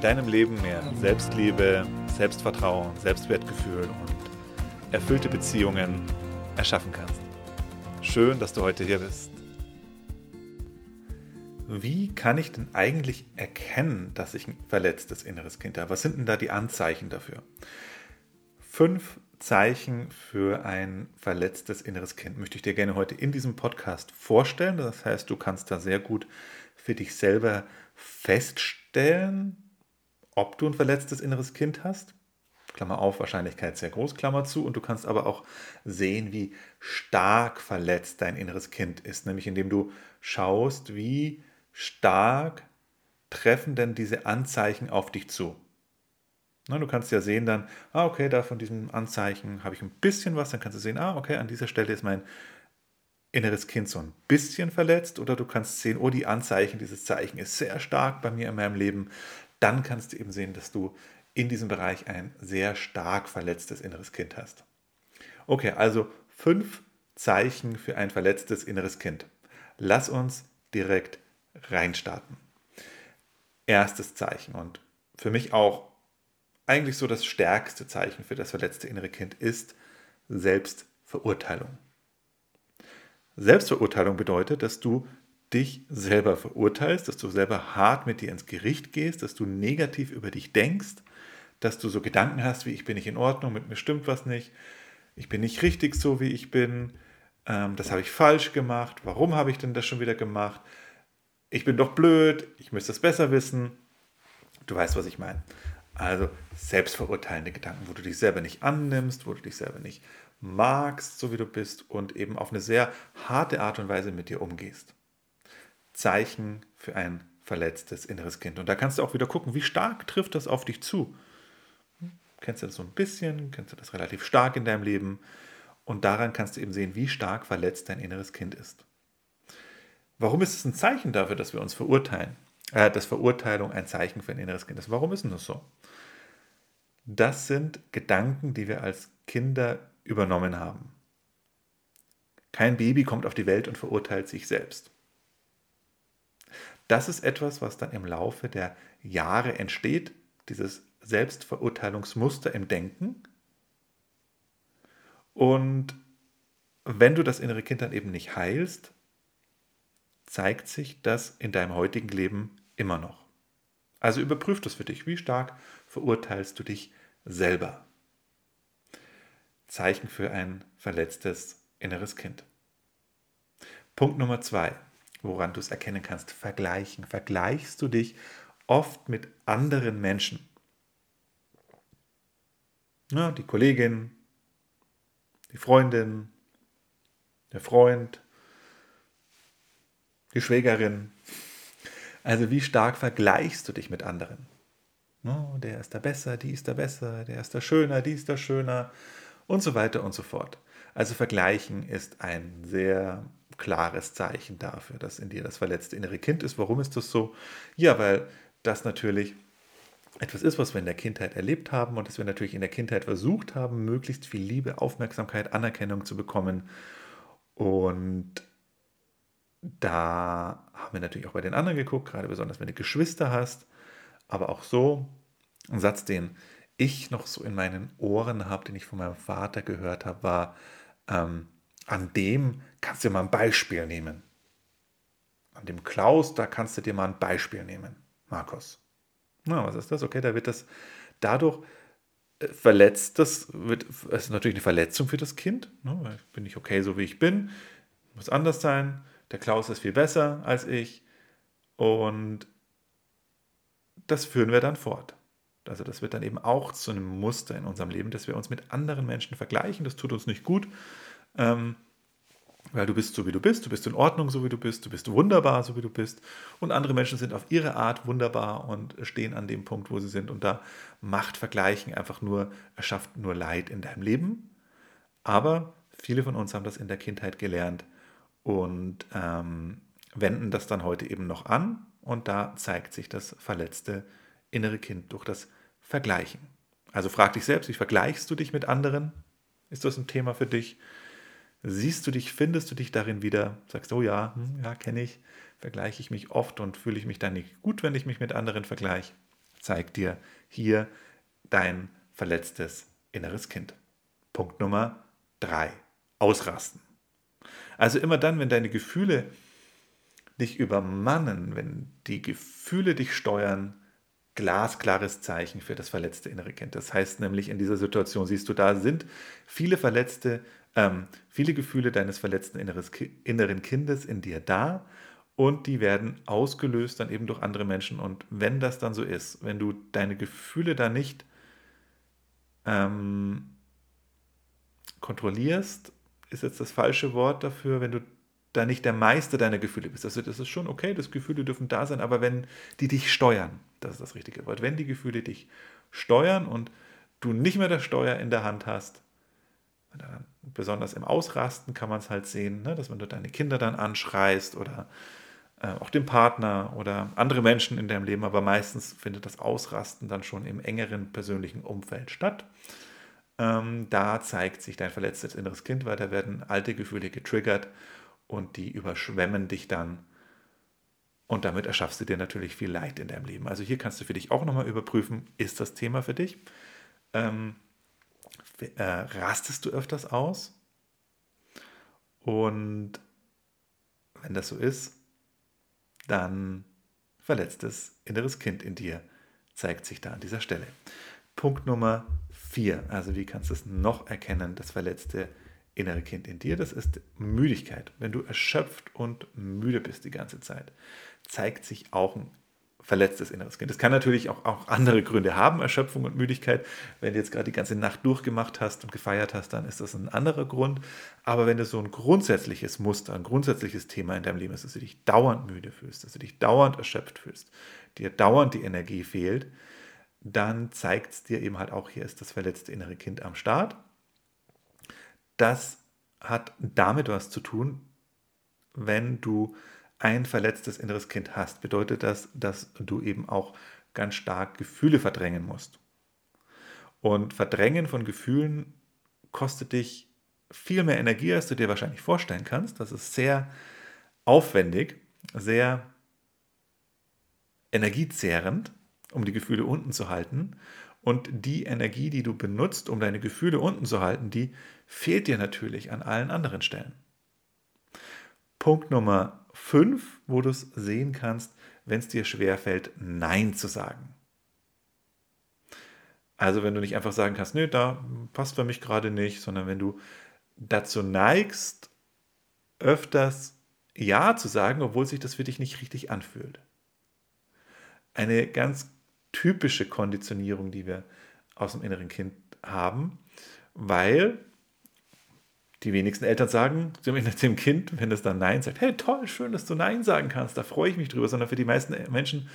deinem Leben mehr Selbstliebe, Selbstvertrauen, Selbstwertgefühl und erfüllte Beziehungen erschaffen kannst. Schön, dass du heute hier bist. Wie kann ich denn eigentlich erkennen, dass ich ein verletztes inneres Kind habe? Was sind denn da die Anzeichen dafür? Fünf Zeichen für ein verletztes inneres Kind möchte ich dir gerne heute in diesem Podcast vorstellen. Das heißt, du kannst da sehr gut für dich selber feststellen, ob du ein verletztes inneres Kind hast. Klammer auf, Wahrscheinlichkeit sehr groß, Klammer zu. Und du kannst aber auch sehen, wie stark verletzt dein inneres Kind ist. Nämlich indem du schaust, wie stark treffen denn diese Anzeichen auf dich zu. Na, du kannst ja sehen dann, ah, okay, da von diesem Anzeichen habe ich ein bisschen was. Dann kannst du sehen, ah, okay, an dieser Stelle ist mein inneres Kind so ein bisschen verletzt. Oder du kannst sehen, oh, die Anzeichen, dieses Zeichen ist sehr stark bei mir in meinem Leben dann kannst du eben sehen, dass du in diesem Bereich ein sehr stark verletztes inneres Kind hast. Okay, also fünf Zeichen für ein verletztes inneres Kind. Lass uns direkt reinstarten. Erstes Zeichen und für mich auch eigentlich so das stärkste Zeichen für das verletzte innere Kind ist Selbstverurteilung. Selbstverurteilung bedeutet, dass du dich selber verurteilst, dass du selber hart mit dir ins Gericht gehst, dass du negativ über dich denkst, dass du so Gedanken hast wie ich bin nicht in Ordnung, mit mir stimmt was nicht, ich bin nicht richtig so, wie ich bin, ähm, das habe ich falsch gemacht, warum habe ich denn das schon wieder gemacht, ich bin doch blöd, ich müsste es besser wissen. Du weißt, was ich meine. Also selbstverurteilende Gedanken, wo du dich selber nicht annimmst, wo du dich selber nicht magst, so wie du bist und eben auf eine sehr harte Art und Weise mit dir umgehst. Zeichen für ein verletztes inneres Kind. Und da kannst du auch wieder gucken, wie stark trifft das auf dich zu. Kennst du das so ein bisschen? Kennst du das relativ stark in deinem Leben? Und daran kannst du eben sehen, wie stark verletzt dein inneres Kind ist. Warum ist es ein Zeichen dafür, dass wir uns verurteilen? Äh, dass Verurteilung ein Zeichen für ein inneres Kind ist. Warum ist denn das so? Das sind Gedanken, die wir als Kinder übernommen haben. Kein Baby kommt auf die Welt und verurteilt sich selbst. Das ist etwas, was dann im Laufe der Jahre entsteht, dieses Selbstverurteilungsmuster im Denken. Und wenn du das innere Kind dann eben nicht heilst, zeigt sich das in deinem heutigen Leben immer noch. Also überprüf das für dich. Wie stark verurteilst du dich selber? Zeichen für ein verletztes inneres Kind. Punkt Nummer zwei woran du es erkennen kannst. Vergleichen. Vergleichst du dich oft mit anderen Menschen? Ja, die Kollegin, die Freundin, der Freund, die Schwägerin. Also wie stark vergleichst du dich mit anderen? Oh, der ist da besser, die ist da besser, der ist da schöner, die ist da schöner und so weiter und so fort. Also vergleichen ist ein sehr klares Zeichen dafür, dass in dir das verletzte innere Kind ist. Warum ist das so? Ja, weil das natürlich etwas ist, was wir in der Kindheit erlebt haben und dass wir natürlich in der Kindheit versucht haben, möglichst viel Liebe, Aufmerksamkeit, Anerkennung zu bekommen. Und da haben wir natürlich auch bei den anderen geguckt, gerade besonders wenn du Geschwister hast. Aber auch so, ein Satz, den ich noch so in meinen Ohren habe, den ich von meinem Vater gehört habe, war, ähm, an dem kannst du dir mal ein Beispiel nehmen. An dem Klaus, da kannst du dir mal ein Beispiel nehmen, Markus. Na, was ist das? Okay, da wird das dadurch äh, verletzt, das wird, das ist natürlich eine Verletzung für das Kind. Ne? Bin ich okay, so wie ich bin, muss anders sein. Der Klaus ist viel besser als ich und das führen wir dann fort. Also das wird dann eben auch zu einem Muster in unserem Leben, dass wir uns mit anderen Menschen vergleichen. Das tut uns nicht gut. Ähm, weil du bist so, wie du bist, du bist in Ordnung, so wie du bist, du bist wunderbar, so wie du bist. Und andere Menschen sind auf ihre Art wunderbar und stehen an dem Punkt, wo sie sind. Und da macht Vergleichen einfach nur, erschafft nur Leid in deinem Leben. Aber viele von uns haben das in der Kindheit gelernt und ähm, wenden das dann heute eben noch an. Und da zeigt sich das verletzte innere Kind durch das Vergleichen. Also frag dich selbst, wie vergleichst du dich mit anderen? Ist das ein Thema für dich? Siehst du dich, findest du dich darin wieder? Sagst, oh ja, hm, ja, kenne ich, vergleiche ich mich oft und fühle ich mich dann nicht gut, wenn ich mich mit anderen vergleiche? Zeig dir hier dein verletztes inneres Kind. Punkt Nummer drei. Ausrasten. Also immer dann, wenn deine Gefühle dich übermannen, wenn die Gefühle dich steuern, glasklares Zeichen für das verletzte innere Kind. Das heißt nämlich, in dieser Situation siehst du, da sind viele verletzte, ähm, viele Gefühle deines verletzten inneren Kindes in dir da und die werden ausgelöst dann eben durch andere Menschen. Und wenn das dann so ist, wenn du deine Gefühle da nicht ähm, kontrollierst, ist jetzt das falsche Wort dafür, wenn du da nicht der Meister deiner Gefühle bist. Also das ist schon okay, das Gefühle dürfen da sein, aber wenn die dich steuern, das ist das richtige Wort, wenn die Gefühle dich steuern und du nicht mehr das Steuer in der Hand hast, besonders im Ausrasten kann man es halt sehen, ne, dass wenn du deine Kinder dann anschreist oder äh, auch den Partner oder andere Menschen in deinem Leben, aber meistens findet das Ausrasten dann schon im engeren persönlichen Umfeld statt. Ähm, da zeigt sich dein verletztes inneres Kind, weil da werden alte Gefühle getriggert und die überschwemmen dich dann. Und damit erschaffst du dir natürlich viel Leid in deinem Leben. Also hier kannst du für dich auch nochmal überprüfen, ist das Thema für dich? Ähm, äh, rastest du öfters aus? Und wenn das so ist, dann verletztes inneres Kind in dir zeigt sich da an dieser Stelle. Punkt Nummer vier, also wie kannst du es noch erkennen, das verletzte innere Kind in dir, das ist Müdigkeit. Wenn du erschöpft und müde bist die ganze Zeit, zeigt sich auch ein verletztes inneres Kind. Das kann natürlich auch, auch andere Gründe haben, Erschöpfung und Müdigkeit. Wenn du jetzt gerade die ganze Nacht durchgemacht hast und gefeiert hast, dann ist das ein anderer Grund. Aber wenn du so ein grundsätzliches Muster, ein grundsätzliches Thema in deinem Leben ist, dass du dich dauernd müde fühlst, dass du dich dauernd erschöpft fühlst, dir dauernd die Energie fehlt, dann zeigt es dir eben halt auch, hier ist das verletzte innere Kind am Start das hat damit was zu tun, wenn du ein verletztes inneres Kind hast, bedeutet das, dass du eben auch ganz stark Gefühle verdrängen musst. Und Verdrängen von Gefühlen kostet dich viel mehr Energie, als du dir wahrscheinlich vorstellen kannst. Das ist sehr aufwendig, sehr energiezehrend, um die Gefühle unten zu halten. Und die Energie, die du benutzt, um deine Gefühle unten zu halten, die fehlt dir natürlich an allen anderen Stellen. Punkt Nummer 5, wo du es sehen kannst, wenn es dir schwerfällt, Nein zu sagen. Also wenn du nicht einfach sagen kannst, nee, da passt für mich gerade nicht, sondern wenn du dazu neigst, öfters Ja zu sagen, obwohl sich das für dich nicht richtig anfühlt. Eine ganz typische Konditionierung, die wir aus dem inneren Kind haben, weil die wenigsten Eltern sagen dem Kind, wenn es dann Nein sagt, hey toll, schön, dass du Nein sagen kannst, da freue ich mich drüber, sondern für die meisten Menschen,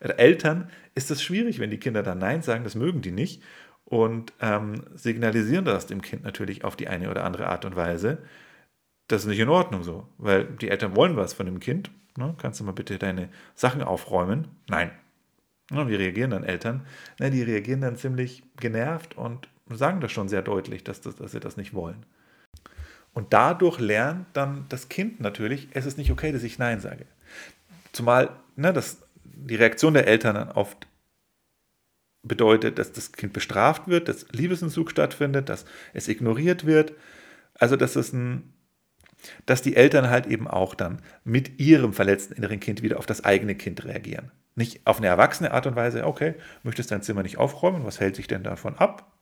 äh, Eltern ist es schwierig, wenn die Kinder dann Nein sagen, das mögen die nicht und ähm, signalisieren das dem Kind natürlich auf die eine oder andere Art und Weise. Das ist nicht in Ordnung so, weil die Eltern wollen was von dem Kind. Ne? Kannst du mal bitte deine Sachen aufräumen? Nein, wie reagieren dann Eltern? Na, die reagieren dann ziemlich genervt und sagen das schon sehr deutlich, dass, das, dass sie das nicht wollen. Und dadurch lernt dann das Kind natürlich, es ist nicht okay, dass ich Nein sage. Zumal ne, das, die Reaktion der Eltern dann oft bedeutet, dass das Kind bestraft wird, dass Liebesentzug stattfindet, dass es ignoriert wird. Also, dass es ein, dass die Eltern halt eben auch dann mit ihrem verletzten inneren Kind wieder auf das eigene Kind reagieren. Nicht auf eine erwachsene Art und Weise, okay, möchtest dein Zimmer nicht aufräumen, was hält sich denn davon ab?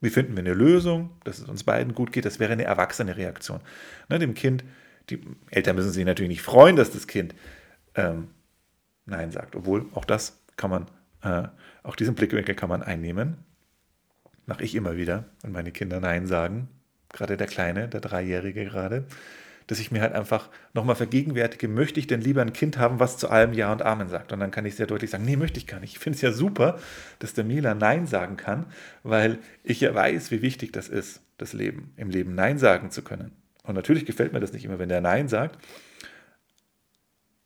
Wie finden wir eine Lösung, dass es uns beiden gut geht? Das wäre eine erwachsene Reaktion. Ne, dem Kind, die Eltern müssen sich natürlich nicht freuen, dass das Kind ähm, Nein sagt, obwohl auch das kann man, äh, auch diesen Blickwinkel kann man einnehmen. Mache ich immer wieder, wenn meine Kinder Nein sagen. gerade der Kleine, der Dreijährige gerade, dass ich mir halt einfach nochmal vergegenwärtige, möchte ich denn lieber ein Kind haben, was zu allem Ja und Amen sagt? Und dann kann ich sehr deutlich sagen, nee, möchte ich gar nicht. Ich finde es ja super, dass der Mila Nein sagen kann, weil ich ja weiß, wie wichtig das ist, das Leben, im Leben Nein sagen zu können. Und natürlich gefällt mir das nicht immer, wenn der Nein sagt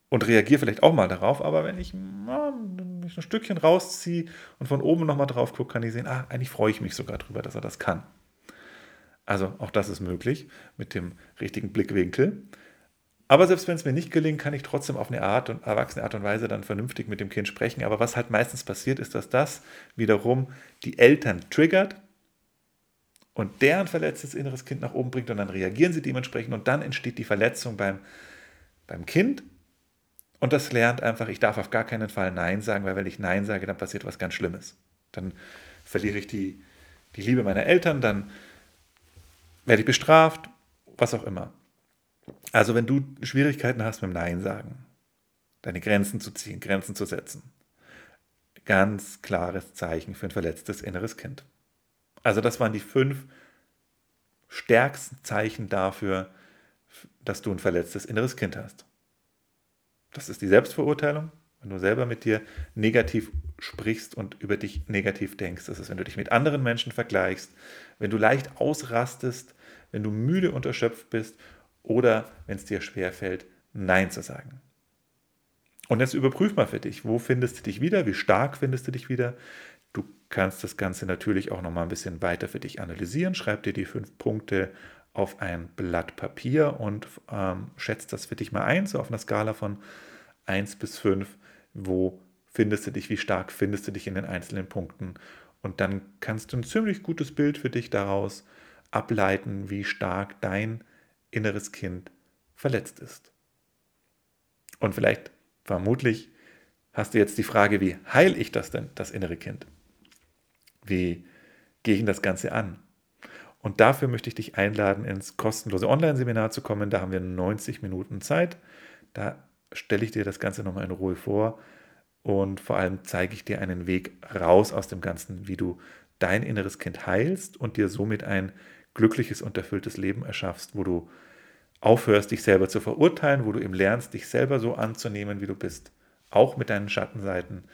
und reagiere vielleicht auch mal darauf, aber wenn ich mich ein Stückchen rausziehe und von oben nochmal drauf gucke, kann ich sehen, ah, eigentlich freue ich mich sogar darüber, dass er das kann. Also auch das ist möglich mit dem richtigen Blickwinkel. Aber selbst wenn es mir nicht gelingt, kann ich trotzdem auf eine Art und erwachsene Art und Weise dann vernünftig mit dem Kind sprechen. Aber was halt meistens passiert, ist, dass das wiederum die Eltern triggert und deren verletztes inneres Kind nach oben bringt und dann reagieren sie dementsprechend und dann entsteht die Verletzung beim, beim Kind. Und das lernt einfach, ich darf auf gar keinen Fall Nein sagen, weil wenn ich Nein sage, dann passiert was ganz Schlimmes. Dann verliere ich die, die Liebe meiner Eltern, dann werde ich bestraft, was auch immer. Also wenn du Schwierigkeiten hast mit dem Nein sagen, deine Grenzen zu ziehen, Grenzen zu setzen, ganz klares Zeichen für ein verletztes inneres Kind. Also das waren die fünf stärksten Zeichen dafür, dass du ein verletztes inneres Kind hast. Das ist die Selbstverurteilung, wenn du selber mit dir negativ sprichst und über dich negativ denkst. Das ist, wenn du dich mit anderen Menschen vergleichst, wenn du leicht ausrastest, wenn du müde und erschöpft bist oder wenn es dir schwerfällt, Nein zu sagen. Und jetzt überprüf mal für dich, wo findest du dich wieder, wie stark findest du dich wieder. Du kannst das Ganze natürlich auch nochmal ein bisschen weiter für dich analysieren. Schreib dir die fünf Punkte auf ein Blatt Papier und ähm, schätzt das für dich mal ein, so auf einer Skala von 1 bis 5. Wo findest du dich, wie stark findest du dich in den einzelnen Punkten? Und dann kannst du ein ziemlich gutes Bild für dich daraus ableiten, wie stark dein inneres Kind verletzt ist. Und vielleicht, vermutlich, hast du jetzt die Frage, wie heile ich das denn, das innere Kind? Wie gehe ich das Ganze an? Und dafür möchte ich dich einladen, ins kostenlose Online-Seminar zu kommen. Da haben wir 90 Minuten Zeit. Da stelle ich dir das Ganze nochmal in Ruhe vor und vor allem zeige ich dir einen Weg raus aus dem Ganzen, wie du dein inneres Kind heilst und dir somit ein glückliches und erfülltes Leben erschaffst, wo du aufhörst, dich selber zu verurteilen, wo du eben lernst, dich selber so anzunehmen, wie du bist, auch mit deinen Schattenseiten,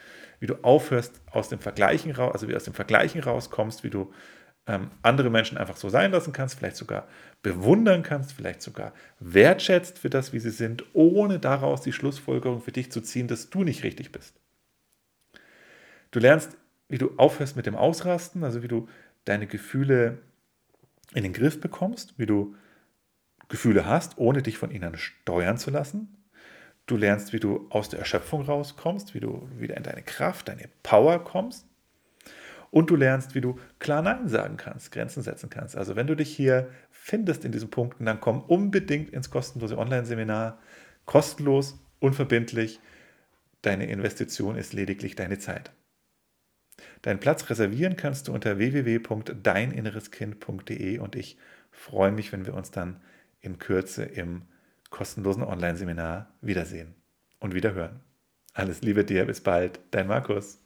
wie du aufhörst, aus dem Vergleichen raus, also wie aus dem Vergleichen rauskommst, wie du ähm, andere Menschen einfach so sein lassen kannst, vielleicht sogar bewundern kannst, vielleicht sogar wertschätzt für das, wie sie sind, ohne daraus die Schlussfolgerung für dich zu ziehen, dass du nicht richtig bist. Du lernst, wie du aufhörst mit dem Ausrasten, also wie du deine Gefühle in den Griff bekommst, wie du Gefühle hast, ohne dich von ihnen steuern zu lassen. Du lernst, wie du aus der Erschöpfung rauskommst, wie du wieder in deine Kraft, deine Power kommst. Und du lernst, wie du klar Nein sagen kannst, Grenzen setzen kannst. Also wenn du dich hier findest in diesen Punkten, dann komm unbedingt ins kostenlose Online-Seminar. Kostenlos, unverbindlich. Deine Investition ist lediglich deine Zeit. Deinen Platz reservieren kannst du unter www.deininnereskind.de und ich freue mich, wenn wir uns dann in Kürze im kostenlosen Online-Seminar wiedersehen und wieder hören. Alles Liebe dir, bis bald, dein Markus.